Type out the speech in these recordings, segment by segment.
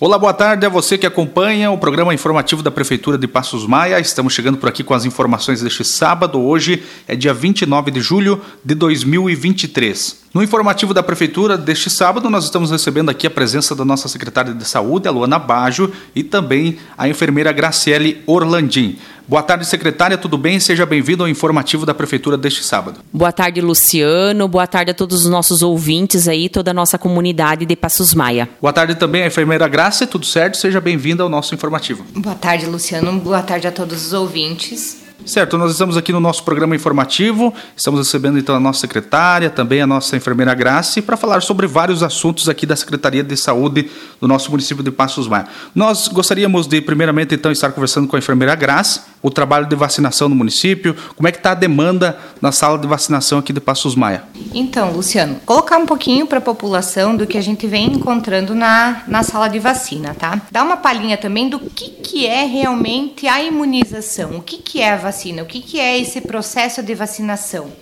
Olá, boa tarde a você que acompanha o programa informativo da Prefeitura de Passos Maia. Estamos chegando por aqui com as informações deste sábado. Hoje é dia 29 de julho de 2023. No informativo da Prefeitura deste sábado, nós estamos recebendo aqui a presença da nossa secretária de Saúde, a Luana Bajo, e também a enfermeira Graciele Orlandim. Boa tarde, secretária, tudo bem? Seja bem-vindo ao informativo da Prefeitura deste sábado. Boa tarde, Luciano. Boa tarde a todos os nossos ouvintes aí, toda a nossa comunidade de Passos Maia. Boa tarde também a enfermeira Graça, tudo certo? Seja bem-vinda ao nosso informativo. Boa tarde, Luciano. Boa tarde a todos os ouvintes. Certo, nós estamos aqui no nosso programa informativo, estamos recebendo então a nossa secretária, também a nossa enfermeira Grace, para falar sobre vários assuntos aqui da Secretaria de Saúde do nosso município de Passos Maia. Nós gostaríamos de, primeiramente, então, estar conversando com a enfermeira Grace, o trabalho de vacinação no município, como é que está a demanda na sala de vacinação aqui de Passos Maia? Então, Luciano, colocar um pouquinho para a população do que a gente vem encontrando na, na sala de vacina, tá? Dá uma palhinha também do que, que é realmente a imunização, o que, que é a vacina. O que, que é esse processo de vacinação?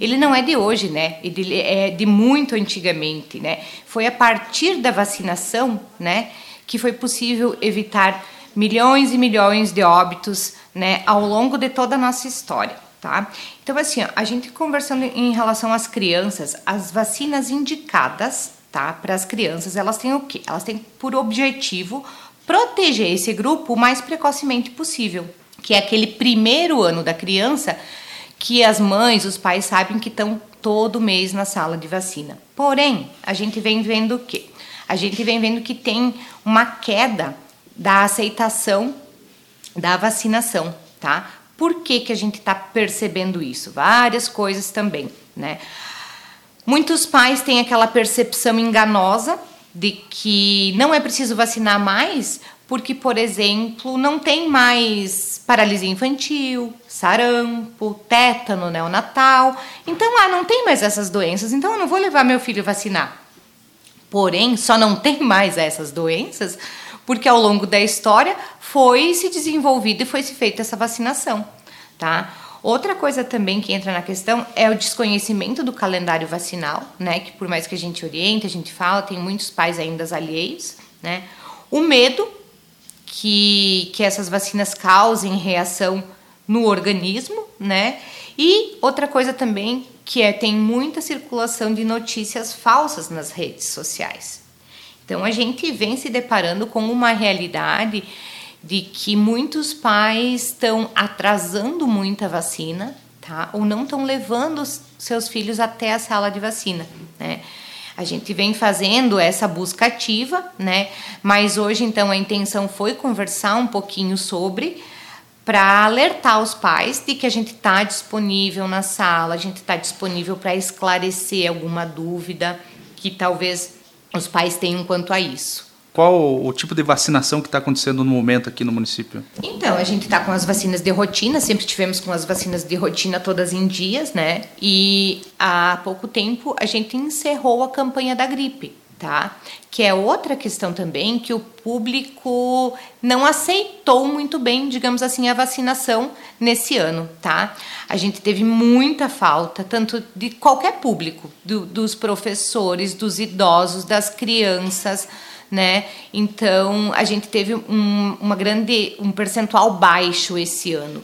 Ele não é de hoje, né? Ele é de muito antigamente, né? Foi a partir da vacinação, né, que foi possível evitar milhões e milhões de óbitos, né, ao longo de toda a nossa história. Tá? Então, assim, a gente conversando em relação às crianças, as vacinas indicadas tá, para as crianças, elas têm o quê? Elas têm por objetivo proteger esse grupo o mais precocemente possível que é aquele primeiro ano da criança que as mães, os pais sabem que estão todo mês na sala de vacina. Porém, a gente vem vendo o quê? A gente vem vendo que tem uma queda da aceitação da vacinação, tá? Por que, que a gente está percebendo isso? Várias coisas também, né? Muitos pais têm aquela percepção enganosa de que não é preciso vacinar mais porque, por exemplo, não tem mais paralisia infantil, sarampo, tétano neonatal. Então, ah, não tem mais essas doenças, então eu não vou levar meu filho vacinar. Porém, só não tem mais essas doenças porque ao longo da história foi se desenvolvida e foi se feita essa vacinação, tá? Outra coisa também que entra na questão é o desconhecimento do calendário vacinal, né? Que por mais que a gente oriente, a gente fala, tem muitos pais ainda alheios, né? O medo que, que essas vacinas causem reação no organismo, né? E outra coisa também que é tem muita circulação de notícias falsas nas redes sociais. Então a gente vem se deparando com uma realidade de que muitos pais estão atrasando muita vacina, tá? Ou não estão levando seus filhos até a sala de vacina, né? A gente vem fazendo essa busca ativa, né? Mas hoje, então, a intenção foi conversar um pouquinho sobre para alertar os pais de que a gente está disponível na sala, a gente está disponível para esclarecer alguma dúvida que talvez os pais tenham quanto a isso. Qual o tipo de vacinação que está acontecendo no momento aqui no município? Então, a gente está com as vacinas de rotina, sempre tivemos com as vacinas de rotina todas em dias, né? E há pouco tempo a gente encerrou a campanha da gripe, tá? Que é outra questão também que o público não aceitou muito bem, digamos assim, a vacinação nesse ano, tá? A gente teve muita falta, tanto de qualquer público, do, dos professores, dos idosos, das crianças né? Então a gente teve um, uma grande, um percentual baixo esse ano.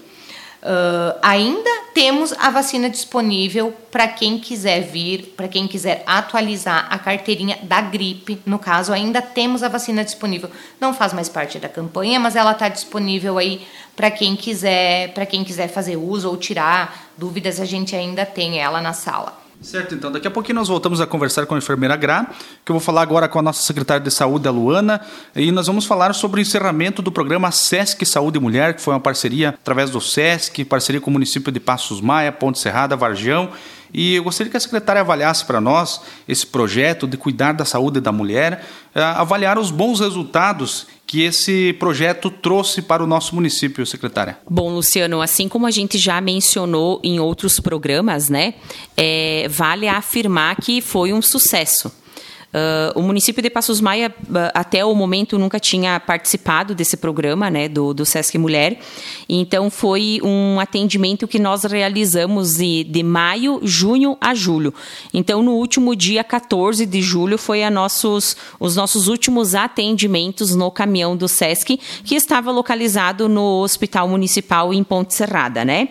Uh, ainda temos a vacina disponível para quem quiser vir, para quem quiser atualizar a carteirinha da gripe. No caso, ainda temos a vacina disponível. Não faz mais parte da campanha, mas ela está disponível aí para quem quiser, para quem quiser fazer uso ou tirar dúvidas. A gente ainda tem ela na sala. Certo, então daqui a pouquinho nós voltamos a conversar com a enfermeira Gra, que eu vou falar agora com a nossa secretária de saúde, a Luana, e nós vamos falar sobre o encerramento do programa SESC Saúde Mulher, que foi uma parceria através do SESC, parceria com o município de Passos Maia, Ponte Serrada, Vargião, e eu gostaria que a secretária avaliasse para nós esse projeto de cuidar da saúde da mulher, eh, avaliar os bons resultados que esse projeto trouxe para o nosso município, secretária. Bom, Luciano, assim como a gente já mencionou em outros programas, né, é, vale afirmar que foi um sucesso. Uh, o município de Passos Maia, uh, até o momento, nunca tinha participado desse programa né, do, do Sesc Mulher. Então, foi um atendimento que nós realizamos de, de maio, junho a julho. Então, no último dia 14 de julho, foi a nossos, os nossos últimos atendimentos no caminhão do Sesc, que estava localizado no Hospital Municipal em Ponte Serrada, né?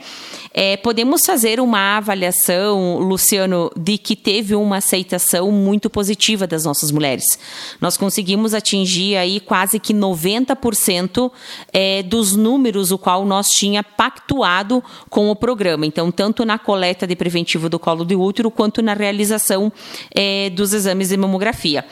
É, podemos fazer uma avaliação, Luciano, de que teve uma aceitação muito positiva das nossas mulheres. Nós conseguimos atingir aí quase que 90% é, dos números o qual nós tinha pactuado com o programa. Então, tanto na coleta de preventivo do colo de útero quanto na realização é, dos exames de mamografia.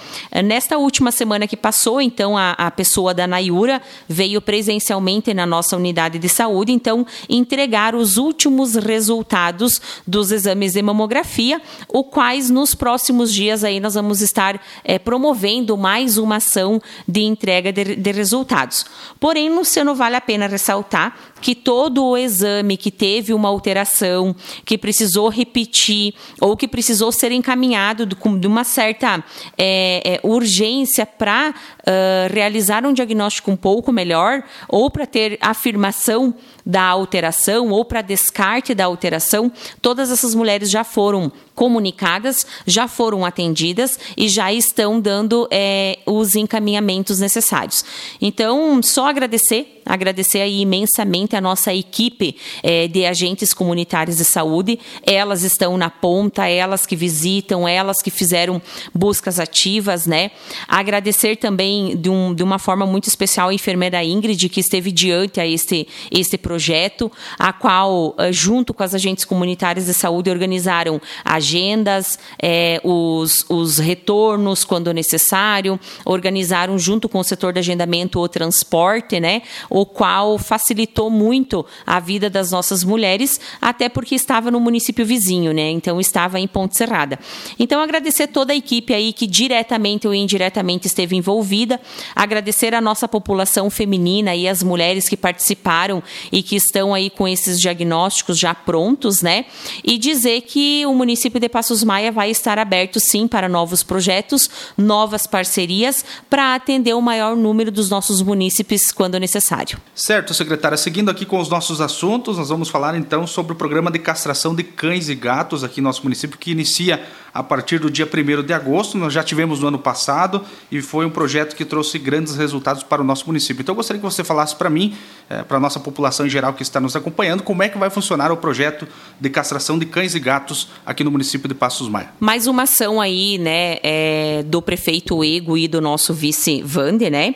Nesta última semana que passou, então, a, a pessoa da Nayura veio presencialmente na nossa unidade de saúde, então, entregar os últimos últimos resultados dos exames de mamografia, o quais nos próximos dias aí nós vamos estar é, promovendo mais uma ação de entrega de, de resultados. Porém, Luciano, vale a pena ressaltar que todo o exame que teve uma alteração, que precisou repetir ou que precisou ser encaminhado de uma certa é, é, urgência para uh, realizar um diagnóstico um pouco melhor ou para ter afirmação da alteração ou para descarte da alteração, todas essas mulheres já foram comunicadas, já foram atendidas e já estão dando é, os encaminhamentos necessários. Então, só agradecer, agradecer aí imensamente a nossa equipe é, de agentes comunitários de saúde. Elas estão na ponta, elas que visitam, elas que fizeram buscas ativas, né? Agradecer também de, um, de uma forma muito especial a enfermeira Ingrid, que esteve diante a este, este projeto, a qual, eh, junto com as agentes comunitárias de saúde, organizaram a agendas, é, os, os retornos quando necessário, organizaram junto com o setor de agendamento o transporte, né, o qual facilitou muito a vida das nossas mulheres, até porque estava no município vizinho, né, então estava em Ponte Serrada. Então agradecer toda a equipe aí que diretamente ou indiretamente esteve envolvida, agradecer a nossa população feminina e as mulheres que participaram e que estão aí com esses diagnósticos já prontos, né, e dizer que o município de Passos Maia vai estar aberto sim para novos projetos, novas parcerias, para atender o maior número dos nossos munícipes quando necessário. Certo, secretária. Seguindo aqui com os nossos assuntos, nós vamos falar então sobre o programa de castração de cães e gatos aqui no nosso município, que inicia a partir do dia 1 de agosto. Nós já tivemos no ano passado e foi um projeto que trouxe grandes resultados para o nosso município. Então eu gostaria que você falasse para mim, é, para a nossa população em geral que está nos acompanhando, como é que vai funcionar o projeto de castração de cães e gatos aqui no município de Passos Maia. Mais uma ação aí, né, é, do prefeito Ego e do nosso vice Vande, né,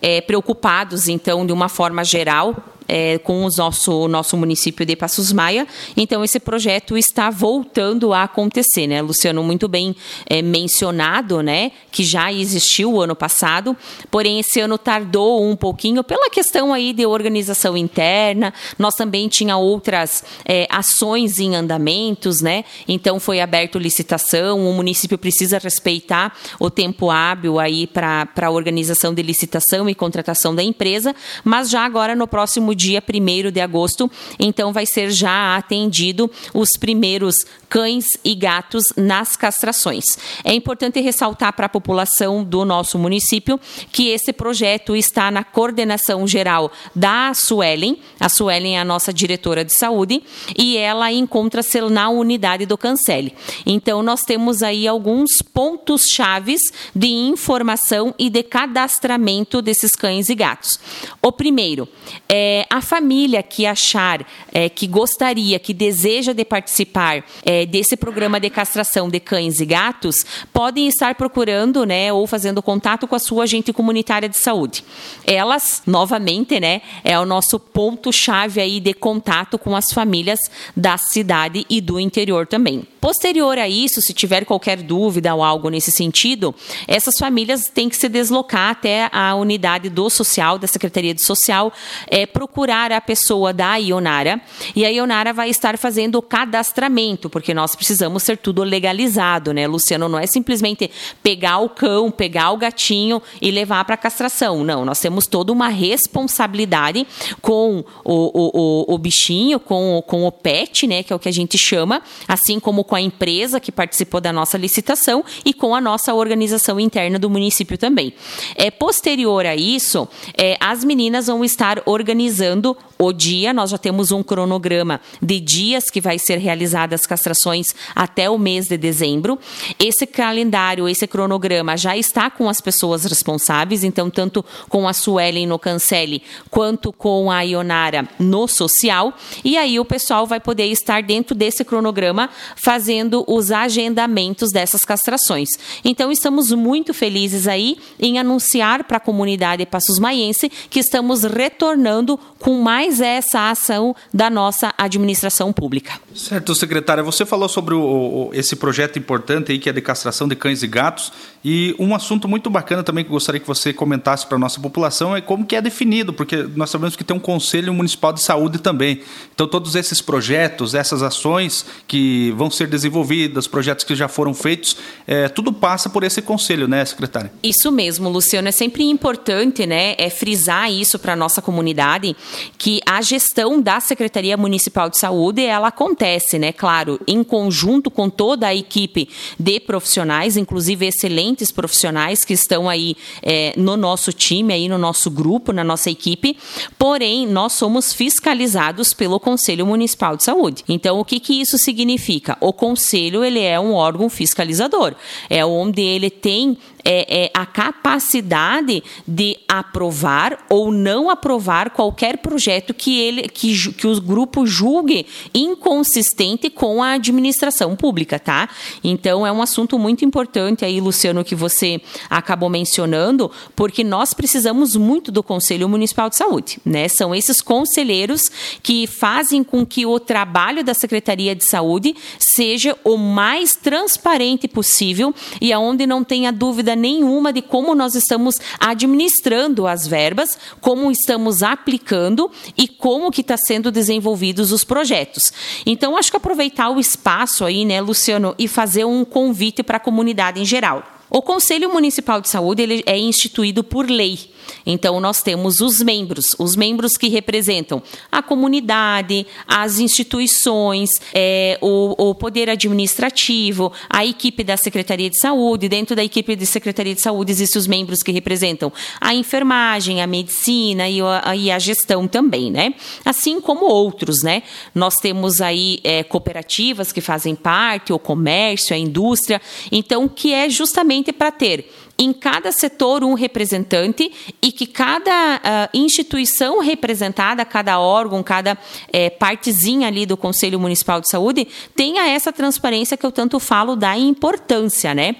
é, preocupados então de uma forma geral é, com o nosso, nosso município de Passos Maia. Então, esse projeto está voltando a acontecer, né? Luciano, muito bem é, mencionado, né? Que já existiu o ano passado, porém, esse ano tardou um pouquinho pela questão aí de organização interna. Nós também tinha outras é, ações em andamentos, né? Então, foi aberto licitação. O município precisa respeitar o tempo hábil aí para a organização de licitação e contratação da empresa, mas já agora no próximo dia 1 de agosto, então vai ser já atendido os primeiros cães e gatos nas castrações. É importante ressaltar para a população do nosso município que esse projeto está na coordenação geral da Suelen. A Suelen é a nossa diretora de saúde e ela encontra-se na unidade do Cancele. Então, nós temos aí alguns pontos chaves de informação e de cadastramento desses cães e gatos. O primeiro é a família que achar, é, que gostaria, que deseja de participar é, desse programa de castração de cães e gatos, podem estar procurando, né, ou fazendo contato com a sua agente comunitária de saúde. Elas, novamente, né, é o nosso ponto chave aí de contato com as famílias da cidade e do interior também. Posterior a isso, se tiver qualquer dúvida ou algo nesse sentido, essas famílias têm que se deslocar até a unidade do social, da Secretaria de Social, é, procurar a pessoa da Ionara e a Ionara vai estar fazendo o cadastramento, porque nós precisamos ser tudo legalizado, né, Luciano? Não é simplesmente pegar o cão, pegar o gatinho e levar para castração. Não, nós temos toda uma responsabilidade com o, o, o, o bichinho, com, com o pet, né, que é o que a gente chama, assim como com a empresa que participou da nossa licitação e com a nossa organização interna do município também. É, posterior a isso, é, as meninas vão estar organizando o dia, nós já temos um cronograma de dias que vai ser realizadas as castrações até o mês de dezembro. Esse calendário, esse cronograma já está com as pessoas responsáveis, então tanto com a Suelen no Cancele quanto com a Ionara no social, e aí o pessoal vai poder estar dentro desse cronograma fazendo os agendamentos dessas castrações. Então estamos muito felizes aí em anunciar para a comunidade Passos Maiense que estamos retornando com mais essa ação da nossa administração pública. Certo, secretária. Você falou sobre o, esse projeto importante aí que é de castração de cães e gatos e um assunto muito bacana também que gostaria que você comentasse para a nossa população é como que é definido, porque nós sabemos que tem um Conselho Municipal de Saúde também. Então todos esses projetos, essas ações que vão ser desenvolvidas, projetos que já foram feitos, é, tudo passa por esse conselho, né, secretária? Isso mesmo, Luciano. É sempre importante, né, é frisar isso para a nossa comunidade que a gestão da Secretaria Municipal de Saúde, ela acontece, né, claro, em conjunto com toda a equipe de profissionais, inclusive excelentes profissionais que estão aí é, no nosso time, aí no nosso grupo, na nossa equipe, porém, nós somos fiscalizados pelo Conselho Municipal de Saúde. Então, o que, que isso significa? O Conselho, ele é um órgão fiscalizador, é onde ele tem é, é, a capacidade de aprovar ou não aprovar qualquer projeto que ele que, que o grupo julgue inconsistente com a administração pública, tá? Então é um assunto muito importante aí, Luciano, que você acabou mencionando, porque nós precisamos muito do Conselho Municipal de Saúde, né? São esses conselheiros que fazem com que o trabalho da Secretaria de Saúde seja o mais transparente possível e aonde não tenha dúvida dúvida nenhuma de como nós estamos administrando as verbas, como estamos aplicando e como que está sendo desenvolvidos os projetos. Então, acho que aproveitar o espaço aí, né, Luciano, e fazer um convite para a comunidade em geral. O Conselho Municipal de Saúde ele é instituído por lei. Então, nós temos os membros, os membros que representam a comunidade, as instituições, é, o, o, poder administrativo, a equipe da Secretaria de Saúde. Dentro da equipe de Secretaria de Saúde existem os membros que representam a enfermagem, a medicina e a, e a gestão também, né? Assim como outros, né? Nós temos aí é, cooperativas que fazem parte, o comércio, a indústria. Então, que é justamente para ter em cada setor um representante e que cada uh, instituição representada, cada órgão, cada é, partezinha ali do Conselho Municipal de Saúde tenha essa transparência que eu tanto falo da importância, né?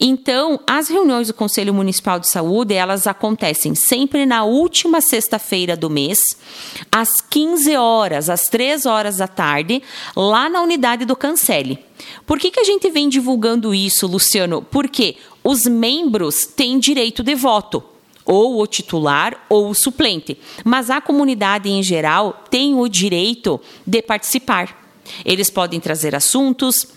Então, as reuniões do Conselho Municipal de Saúde, elas acontecem sempre na última sexta-feira do mês, às 15 horas, às 3 horas da tarde, lá na unidade do Cancele. Por que, que a gente vem divulgando isso, Luciano? Porque os membros têm direito de voto ou o titular ou o suplente, mas a comunidade em geral tem o direito de participar. Eles podem trazer assuntos,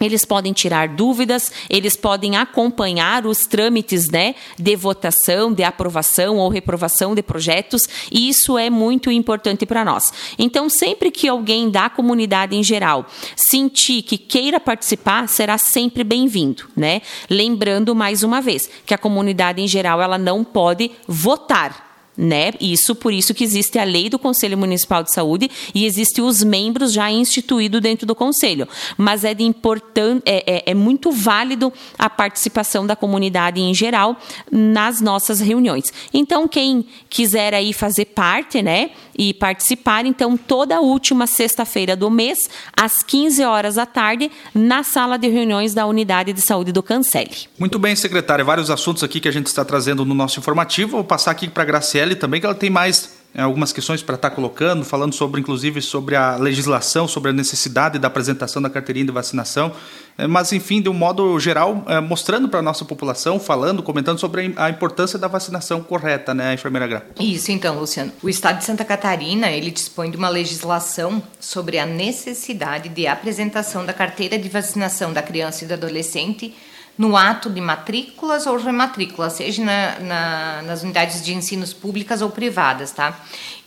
eles podem tirar dúvidas, eles podem acompanhar os trâmites né, de votação, de aprovação ou reprovação de projetos, e isso é muito importante para nós. Então, sempre que alguém da comunidade em geral sentir que queira participar, será sempre bem-vindo. Né? Lembrando mais uma vez que a comunidade em geral ela não pode votar né? Isso por isso que existe a lei do Conselho Municipal de Saúde e existem os membros já instituídos dentro do conselho. Mas é de importante, é, é, é, muito válido a participação da comunidade em geral nas nossas reuniões. Então, quem quiser aí fazer parte, né? E participar, então, toda última sexta-feira do mês, às 15 horas da tarde, na sala de reuniões da Unidade de Saúde do Cancele. Muito bem, secretária. Vários assuntos aqui que a gente está trazendo no nosso informativo. Vou passar aqui para a Também, que ela tem mais é, algumas questões para estar tá colocando, falando sobre, inclusive, sobre a legislação, sobre a necessidade da apresentação da carteirinha de vacinação, é, mas, enfim, de um modo geral, é, mostrando para a nossa população, falando, comentando sobre a importância da vacinação correta, né, enfermeira Gra? Isso, então, Luciano. O Estado de Santa Catarina, ele dispõe de uma legislação sobre a necessidade de apresentação da carteira de vacinação da criança e do adolescente no ato de matrículas ou rematrículas, seja na, na, nas unidades de ensinos públicas ou privadas, tá?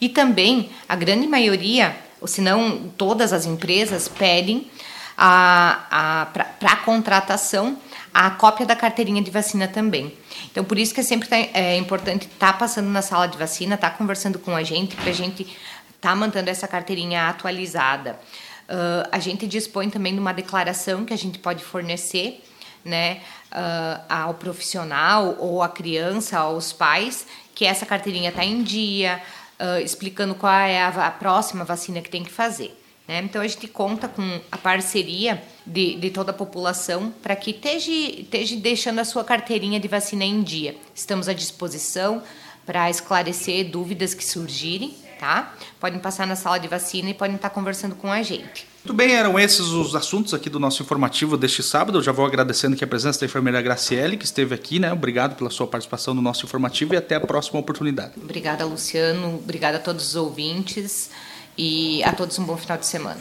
E também a grande maioria, ou se não todas as empresas, pedem para a contratação a cópia da carteirinha de vacina também. Então, por isso que é sempre tá, é importante estar tá passando na sala de vacina, estar tá conversando com a gente, para a gente estar tá mantendo essa carteirinha atualizada. Uh, a gente dispõe também de uma declaração que a gente pode fornecer né, uh, ao profissional ou à criança, aos pais, que essa carteirinha está em dia, uh, explicando qual é a, a, próxima vacina que tem que fazer. Né? Então a gente conta com a parceria de, de toda a população para que esteja, esteja deixando a sua carteirinha de vacina em dia. Estamos à disposição para esclarecer dúvidas que surgirem, tá? Podem passar na sala de vacina e podem estar conversando com a gente. Muito bem, eram esses os assuntos aqui do nosso informativo deste sábado. Eu já vou agradecendo aqui a presença da enfermeira Graciele, que esteve aqui, né? Obrigado pela sua participação no nosso informativo e até a próxima oportunidade. Obrigada, Luciano. Obrigada a todos os ouvintes e a todos um bom final de semana.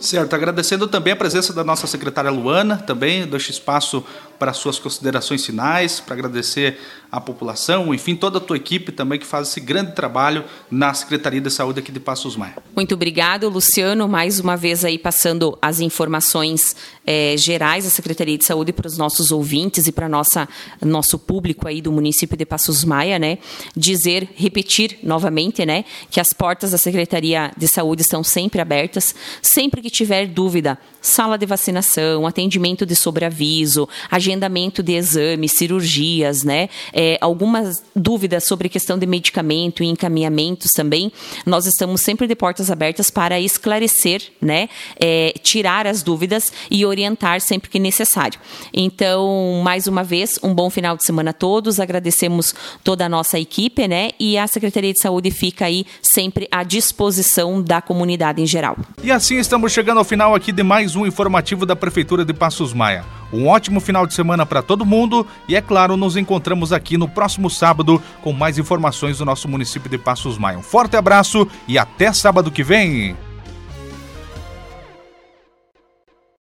Certo, agradecendo também a presença da nossa secretária Luana, também deixo espaço para suas considerações finais, para agradecer à população, enfim, toda a tua equipe também que faz esse grande trabalho na Secretaria de Saúde aqui de Passos Maia. Muito obrigado, Luciano, mais uma vez aí passando as informações é, gerais da Secretaria de Saúde para os nossos ouvintes e para nossa nosso público aí do município de Passos Maia, né? Dizer, repetir novamente, né, que as portas da Secretaria de Saúde estão sempre abertas, sempre que tiver dúvida, sala de vacinação, atendimento de sobreaviso, agendamento de exames, cirurgias, né? É, algumas dúvidas sobre questão de medicamento e encaminhamentos também, nós estamos sempre de portas abertas para esclarecer, né? É, tirar as dúvidas e orientar sempre que necessário. Então, mais uma vez, um bom final de semana a todos, agradecemos toda a nossa equipe, né? E a Secretaria de Saúde fica aí sempre à disposição da comunidade em geral. E assim estamos chegando ao final aqui de mais um informativo da Prefeitura de Passos Maia. Um ótimo final de semana para todo mundo e, é claro, nos encontramos aqui no próximo sábado com mais informações do nosso município de Passos Maia. Um forte abraço e até sábado que vem!